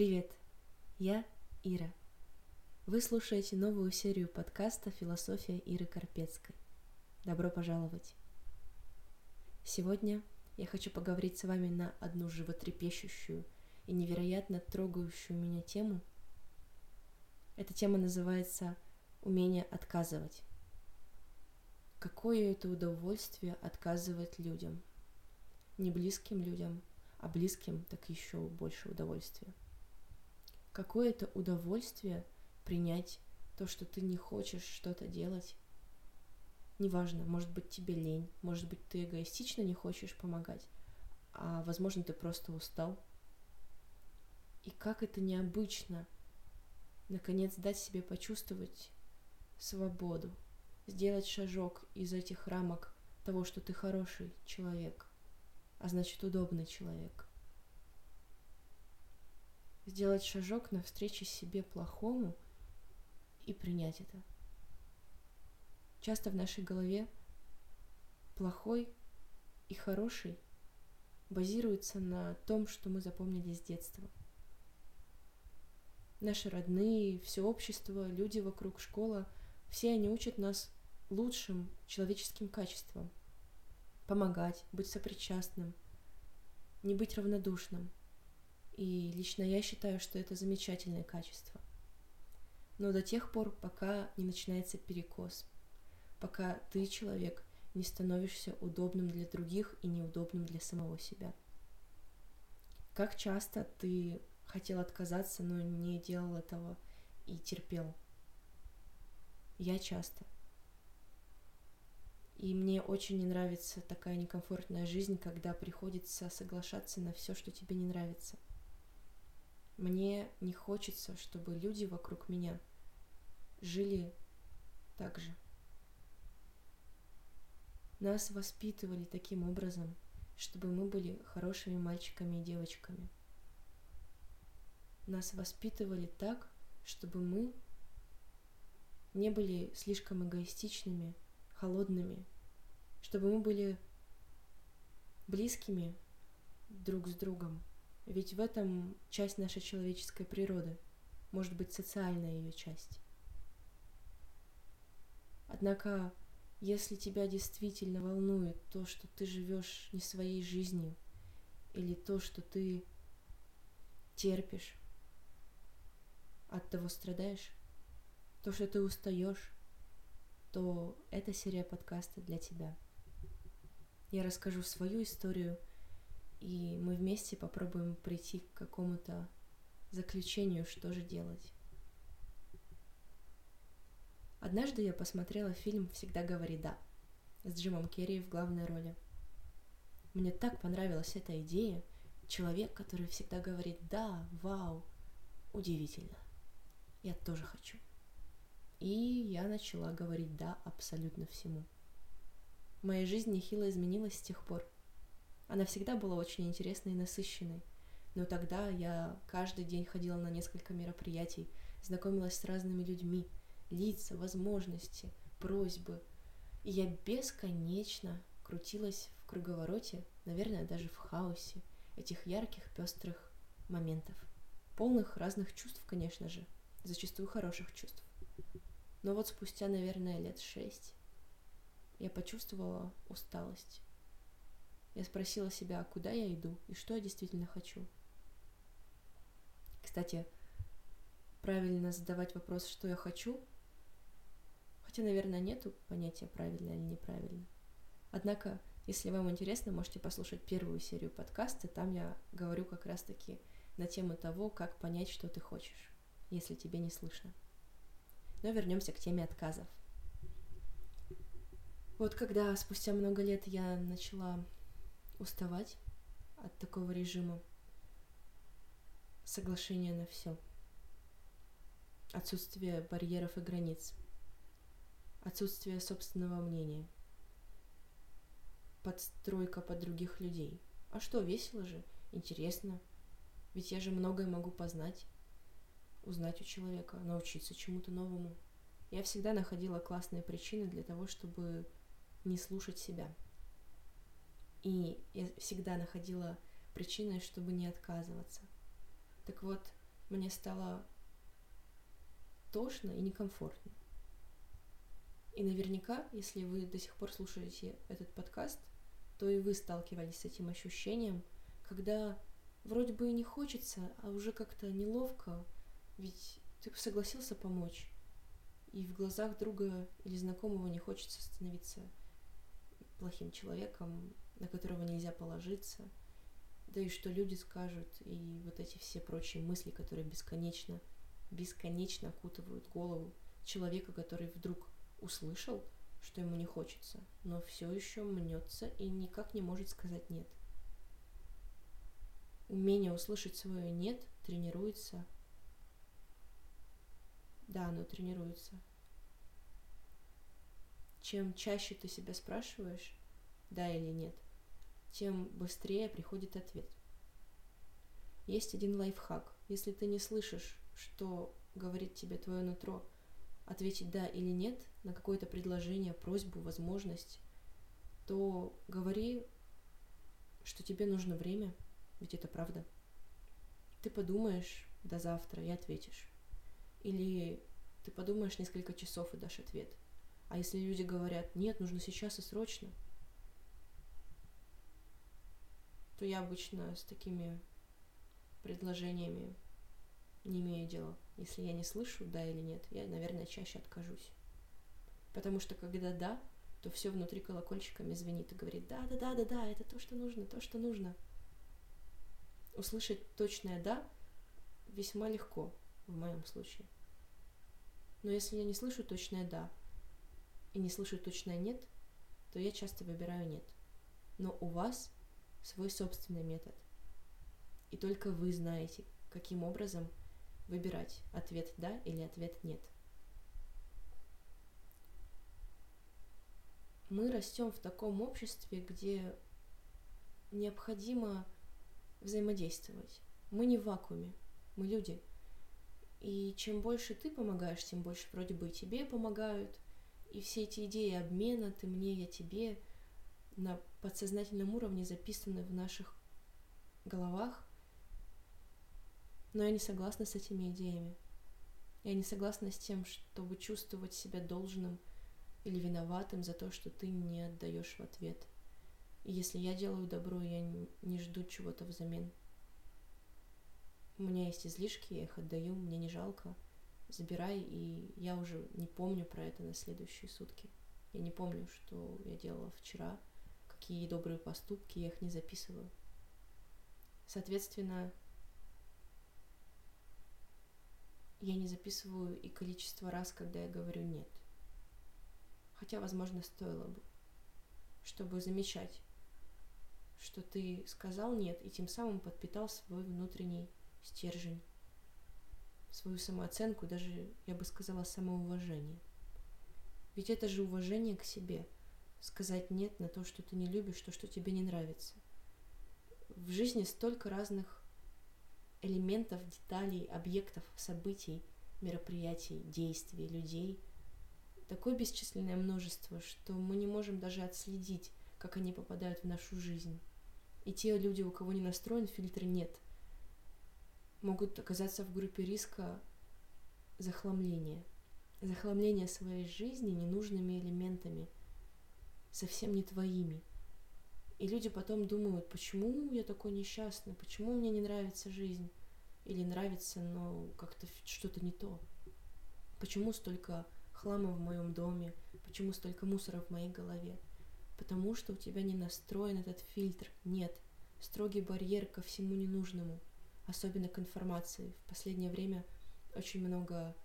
Привет, я Ира. Вы слушаете новую серию подкаста «Философия Иры Карпецкой». Добро пожаловать! Сегодня я хочу поговорить с вами на одну животрепещущую и невероятно трогающую меня тему. Эта тема называется «Умение отказывать». Какое это удовольствие отказывать людям. Не близким людям, а близким так еще больше удовольствия какое это удовольствие принять то, что ты не хочешь что-то делать. Неважно, может быть тебе лень, может быть ты эгоистично не хочешь помогать, а возможно ты просто устал. И как это необычно, наконец дать себе почувствовать свободу, сделать шажок из этих рамок того, что ты хороший человек, а значит удобный человек сделать шажок навстречу себе плохому и принять это. Часто в нашей голове плохой и хороший базируется на том, что мы запомнили с детства. Наши родные, все общество, люди вокруг, школа, все они учат нас лучшим человеческим качествам. Помогать, быть сопричастным, не быть равнодушным – и лично я считаю, что это замечательное качество. Но до тех пор, пока не начинается перекос, пока ты, человек, не становишься удобным для других и неудобным для самого себя. Как часто ты хотел отказаться, но не делал этого и терпел? Я часто. И мне очень не нравится такая некомфортная жизнь, когда приходится соглашаться на все, что тебе не нравится – мне не хочется, чтобы люди вокруг меня жили так же. Нас воспитывали таким образом, чтобы мы были хорошими мальчиками и девочками. Нас воспитывали так, чтобы мы не были слишком эгоистичными, холодными, чтобы мы были близкими друг с другом, ведь в этом часть нашей человеческой природы, может быть, социальная ее часть. Однако, если тебя действительно волнует то, что ты живешь не своей жизнью, или то, что ты терпишь, от того страдаешь, то, что ты устаешь, то эта серия подкаста для тебя. Я расскажу свою историю – и мы вместе попробуем прийти к какому-то заключению, что же делать. Однажды я посмотрела фильм «Всегда говори да» с Джимом Керри в главной роли. Мне так понравилась эта идея. Человек, который всегда говорит «да», «вау», удивительно. Я тоже хочу. И я начала говорить «да» абсолютно всему. Моя жизнь нехило изменилась с тех пор – она всегда была очень интересной и насыщенной. Но тогда я каждый день ходила на несколько мероприятий, знакомилась с разными людьми, лица, возможности, просьбы. И я бесконечно крутилась в круговороте, наверное, даже в хаосе этих ярких, пестрых моментов. Полных разных чувств, конечно же, зачастую хороших чувств. Но вот спустя, наверное, лет шесть я почувствовала усталость. Я спросила себя, куда я иду и что я действительно хочу. Кстати, правильно задавать вопрос, что я хочу, хотя, наверное, нету понятия правильно или неправильно. Однако, если вам интересно, можете послушать первую серию подкаста, там я говорю как раз-таки на тему того, как понять, что ты хочешь, если тебе не слышно. Но вернемся к теме отказов. Вот когда спустя много лет я начала уставать от такого режима соглашения на все, отсутствие барьеров и границ, отсутствие собственного мнения, подстройка под других людей. А что, весело же, интересно, ведь я же многое могу познать, узнать у человека, научиться чему-то новому. Я всегда находила классные причины для того, чтобы не слушать себя. И я всегда находила причины, чтобы не отказываться. Так вот, мне стало тошно и некомфортно. И наверняка, если вы до сих пор слушаете этот подкаст, то и вы сталкивались с этим ощущением, когда вроде бы и не хочется, а уже как-то неловко, ведь ты согласился помочь, и в глазах друга или знакомого не хочется становиться плохим человеком, на которого нельзя положиться, да и что люди скажут, и вот эти все прочие мысли, которые бесконечно, бесконечно окутывают голову человека, который вдруг услышал, что ему не хочется, но все еще мнется и никак не может сказать нет. Умение услышать свое нет тренируется. Да, оно тренируется. Чем чаще ты себя спрашиваешь, да или нет, тем быстрее приходит ответ. Есть один лайфхак. Если ты не слышишь, что говорит тебе твое нутро, ответить да или нет на какое-то предложение, просьбу, возможность, то говори, что тебе нужно время, ведь это правда. Ты подумаешь до завтра и ответишь. Или ты подумаешь несколько часов и дашь ответ. А если люди говорят, нет, нужно сейчас и срочно, то я обычно с такими предложениями не имею дела. Если я не слышу да или нет, я, наверное, чаще откажусь. Потому что когда да, то все внутри колокольчиками звенит и говорит, да, да, да, да, да, это то, что нужно, то, что нужно. Услышать точное да весьма легко в моем случае. Но если я не слышу точное да и не слышу точное нет, то я часто выбираю нет. Но у вас свой собственный метод. И только вы знаете, каким образом выбирать ответ да или ответ нет. Мы растем в таком обществе, где необходимо взаимодействовать. Мы не в вакууме, мы люди. И чем больше ты помогаешь, тем больше вроде бы и тебе помогают. И все эти идеи обмена, ты мне, я тебе, на подсознательном уровне записаны в наших головах, но я не согласна с этими идеями. Я не согласна с тем, чтобы чувствовать себя должным или виноватым за то, что ты не отдаешь в ответ. И если я делаю добро, я не жду чего-то взамен. У меня есть излишки, я их отдаю, мне не жалко. Забирай, и я уже не помню про это на следующие сутки. Я не помню, что я делала вчера, какие добрые поступки, я их не записываю. Соответственно, я не записываю и количество раз, когда я говорю «нет». Хотя, возможно, стоило бы, чтобы замечать, что ты сказал «нет», и тем самым подпитал свой внутренний стержень, свою самооценку, даже, я бы сказала, самоуважение. Ведь это же уважение к себе – сказать «нет» на то, что ты не любишь, то, что тебе не нравится. В жизни столько разных элементов, деталей, объектов, событий, мероприятий, действий, людей. Такое бесчисленное множество, что мы не можем даже отследить, как они попадают в нашу жизнь. И те люди, у кого не настроен фильтр «нет», могут оказаться в группе риска захламления. Захламления своей жизни ненужными элементами, совсем не твоими – и люди потом думают, почему я такой несчастный, почему мне не нравится жизнь. Или нравится, но как-то что-то не то. Почему столько хлама в моем доме, почему столько мусора в моей голове. Потому что у тебя не настроен этот фильтр. Нет. Строгий барьер ко всему ненужному. Особенно к информации. В последнее время очень много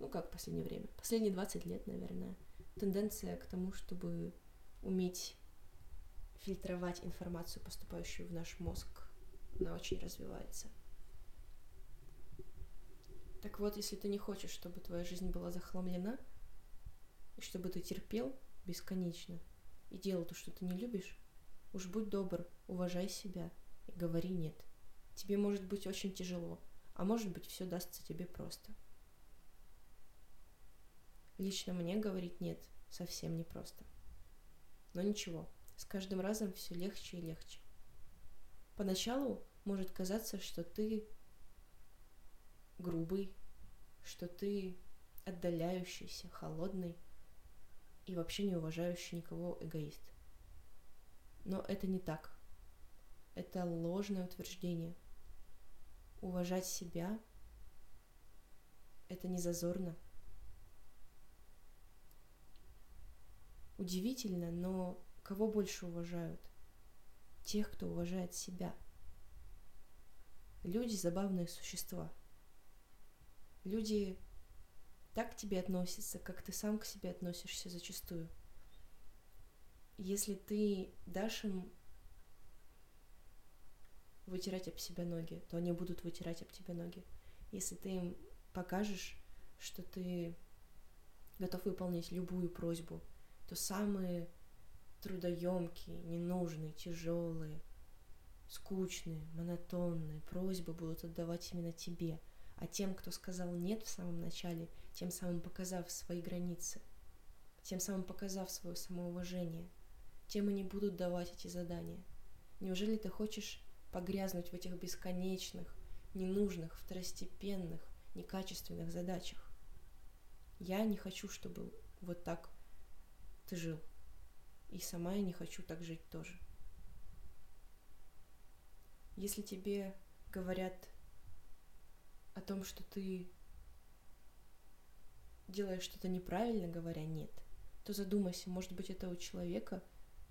ну как в последнее время, последние 20 лет, наверное, тенденция к тому, чтобы уметь фильтровать информацию, поступающую в наш мозг. Она очень развивается. Так вот, если ты не хочешь, чтобы твоя жизнь была захламлена, и чтобы ты терпел бесконечно и делал то, что ты не любишь, уж будь добр, уважай себя и говори «нет». Тебе может быть очень тяжело, а может быть все дастся тебе просто. Лично мне говорить «нет» совсем непросто. Но ничего, с каждым разом все легче и легче. Поначалу может казаться, что ты грубый, что ты отдаляющийся, холодный и вообще не уважающий никого эгоист. Но это не так. Это ложное утверждение. Уважать себя — это не зазорно. Удивительно, но кого больше уважают? Тех, кто уважает себя. Люди — забавные существа. Люди так к тебе относятся, как ты сам к себе относишься зачастую. Если ты дашь им вытирать об себя ноги, то они будут вытирать об тебя ноги. Если ты им покажешь, что ты готов выполнить любую просьбу, то самые трудоемкие, ненужные, тяжелые, скучные, монотонные просьбы будут отдавать именно тебе – а тем, кто сказал «нет» в самом начале, тем самым показав свои границы, тем самым показав свое самоуважение, тем и не будут давать эти задания. Неужели ты хочешь погрязнуть в этих бесконечных, ненужных, второстепенных, некачественных задачах? Я не хочу, чтобы вот так ты жил. И сама я не хочу так жить тоже. Если тебе говорят о том, что ты делаешь что-то неправильно, говоря «нет», то задумайся, может быть, это у человека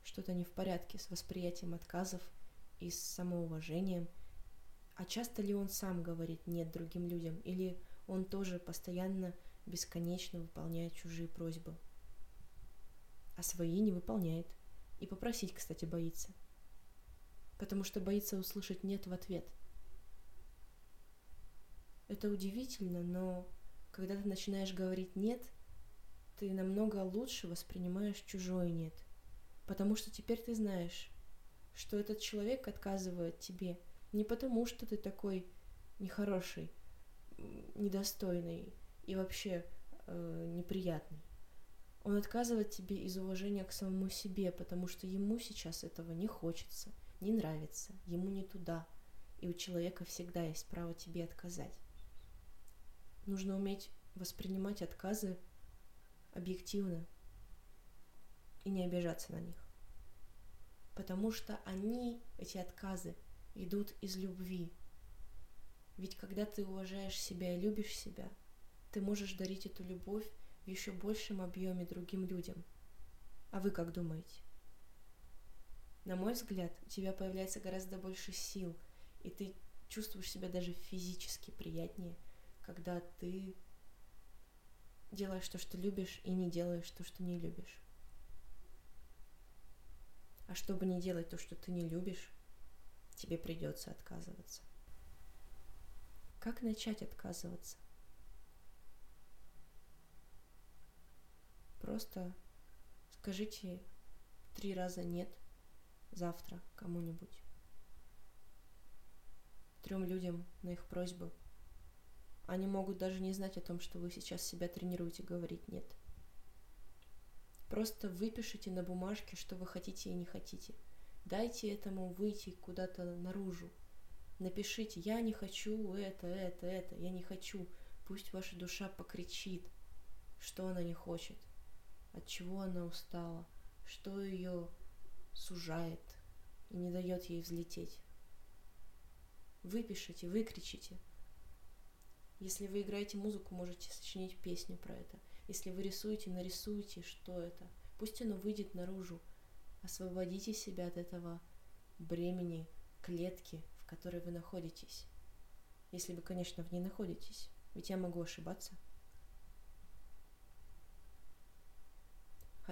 что-то не в порядке с восприятием отказов и с самоуважением. А часто ли он сам говорит «нет» другим людям, или он тоже постоянно, бесконечно выполняет чужие просьбы, а свои не выполняет. И попросить, кстати, боится. Потому что боится услышать «нет» в ответ – это удивительно, но когда ты начинаешь говорить «нет», ты намного лучше воспринимаешь чужое «нет». Потому что теперь ты знаешь, что этот человек отказывает тебе не потому, что ты такой нехороший, недостойный и вообще э, неприятный. Он отказывает тебе из уважения к самому себе, потому что ему сейчас этого не хочется, не нравится, ему не туда. И у человека всегда есть право тебе отказать. Нужно уметь воспринимать отказы объективно и не обижаться на них. Потому что они, эти отказы, идут из любви. Ведь когда ты уважаешь себя и любишь себя, ты можешь дарить эту любовь в еще большем объеме другим людям. А вы как думаете? На мой взгляд, у тебя появляется гораздо больше сил, и ты чувствуешь себя даже физически приятнее – когда ты делаешь то, что любишь, и не делаешь то, что не любишь. А чтобы не делать то, что ты не любишь, тебе придется отказываться. Как начать отказываться? Просто скажите три раза нет завтра кому-нибудь. Трем людям на их просьбу они могут даже не знать о том, что вы сейчас себя тренируете говорить «нет». Просто выпишите на бумажке, что вы хотите и не хотите. Дайте этому выйти куда-то наружу. Напишите «я не хочу это, это, это, я не хочу». Пусть ваша душа покричит, что она не хочет, от чего она устала, что ее сужает и не дает ей взлететь. Выпишите, выкричите – если вы играете музыку, можете сочинить песню про это. Если вы рисуете, нарисуйте, что это. Пусть оно выйдет наружу. Освободите себя от этого бремени, клетки, в которой вы находитесь. Если вы, конечно, в ней находитесь. Ведь я могу ошибаться.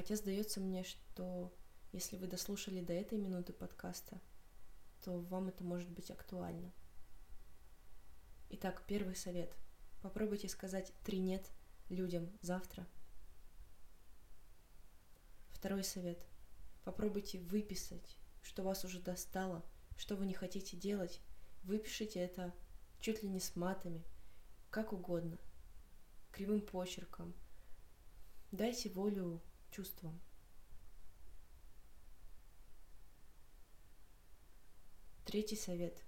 Хотя сдается мне, что если вы дослушали до этой минуты подкаста, то вам это может быть актуально. Итак, первый совет. Попробуйте сказать три «нет» людям завтра. Второй совет. Попробуйте выписать, что вас уже достало, что вы не хотите делать. Выпишите это чуть ли не с матами, как угодно, кривым почерком. Дайте волю чувствам. Третий совет.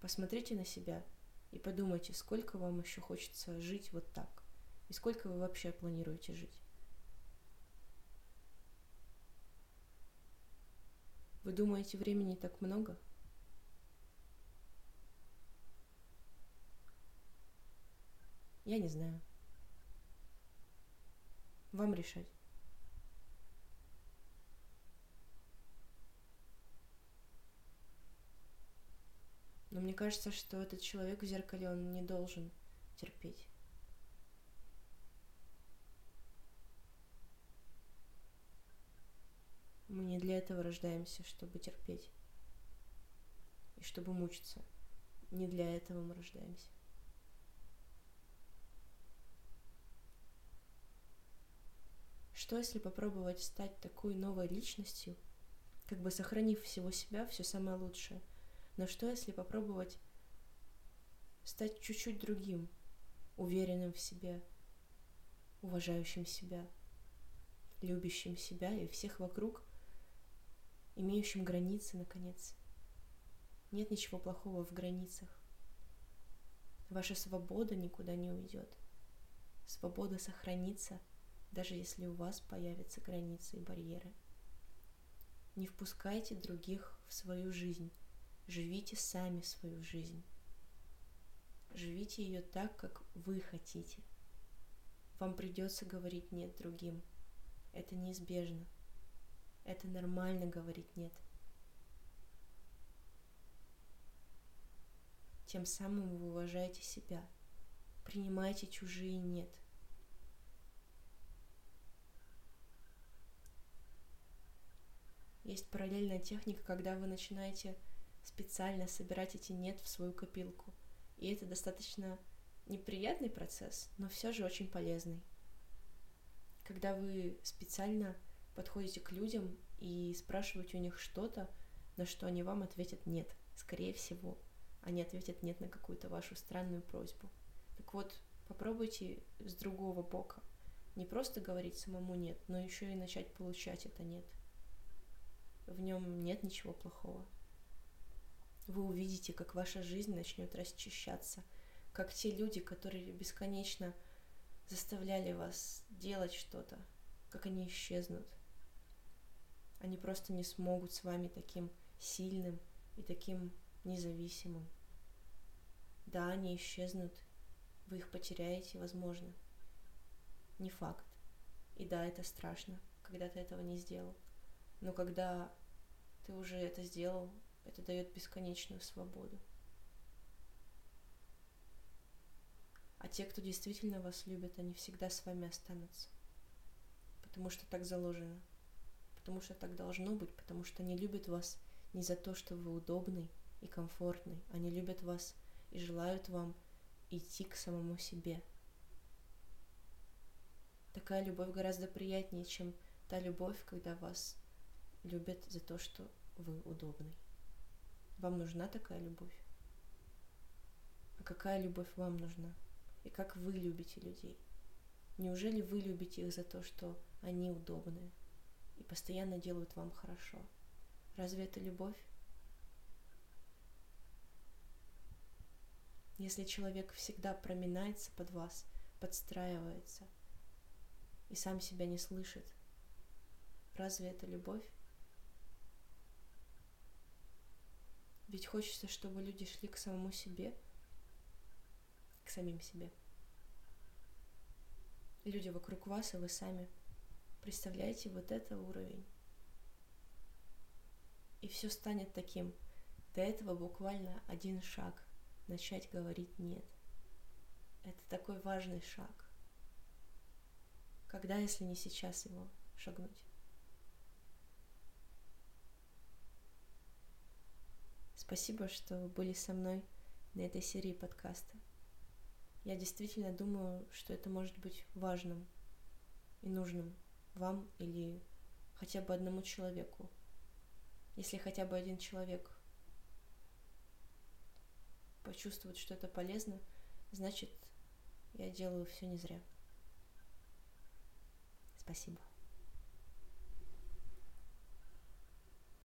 Посмотрите на себя – И подумайте, сколько вам еще хочется жить вот так. И сколько вы вообще планируете жить. Вы думаете, времени так много? Я не знаю. Вам решать. Но мне кажется, что этот человек в зеркале, он не должен терпеть. Мы не для этого рождаемся, чтобы терпеть и чтобы мучиться. Не для этого мы рождаемся. Что если попробовать стать такой новой личностью, как бы сохранив всего себя, все самое лучшее? Но что если попробовать стать чуть-чуть другим, уверенным в себе, уважающим себя, любящим себя и всех вокруг, имеющим границы, наконец. Нет ничего плохого в границах. Ваша свобода никуда не уйдет. Свобода сохранится – даже если у вас появятся границы и барьеры. Не впускайте других в свою жизнь, живите сами свою жизнь. Живите ее так, как вы хотите. Вам придется говорить нет другим. Это неизбежно. Это нормально говорить нет. Тем самым вы уважаете себя. Принимайте чужие нет – Есть параллельная техника, когда вы начинаете специально собирать эти нет в свою копилку. И это достаточно неприятный процесс, но все же очень полезный. Когда вы специально подходите к людям и спрашиваете у них что-то, на что они вам ответят нет, скорее всего, они ответят нет на какую-то вашу странную просьбу. Так вот, попробуйте с другого бока. Не просто говорить самому нет, но еще и начать получать это нет в нем нет ничего плохого. Вы увидите, как ваша жизнь начнет расчищаться, как те люди, которые бесконечно заставляли вас делать что-то, как они исчезнут. Они просто не смогут с вами таким сильным и таким независимым. Да, они исчезнут, вы их потеряете, возможно. Не факт. И да, это страшно, когда ты этого не сделал. Но когда ты уже это сделал, это дает бесконечную свободу. А те, кто действительно вас любит, они всегда с вами останутся. Потому что так заложено. Потому что так должно быть, потому что они любят вас не за то, что вы удобный и комфортный. Они любят вас и желают вам идти к самому себе. Такая любовь гораздо приятнее, чем та любовь, когда вас любят за то, что вы удобный. Вам нужна такая любовь? А какая любовь вам нужна? И как вы любите людей? Неужели вы любите их за то, что они удобные и постоянно делают вам хорошо? Разве это любовь? Если человек всегда проминается под вас, подстраивается и сам себя не слышит, разве это любовь? Ведь хочется, чтобы люди шли к самому себе, к самим себе. Люди вокруг вас, и вы сами. Представляете, вот это уровень. И все станет таким. До этого буквально один шаг. Начать говорить нет. Это такой важный шаг. Когда, если не сейчас его шагнуть? Спасибо, что были со мной на этой серии подкаста. Я действительно думаю, что это может быть важным и нужным вам или хотя бы одному человеку. Если хотя бы один человек почувствует, что это полезно, значит, я делаю все не зря. Спасибо.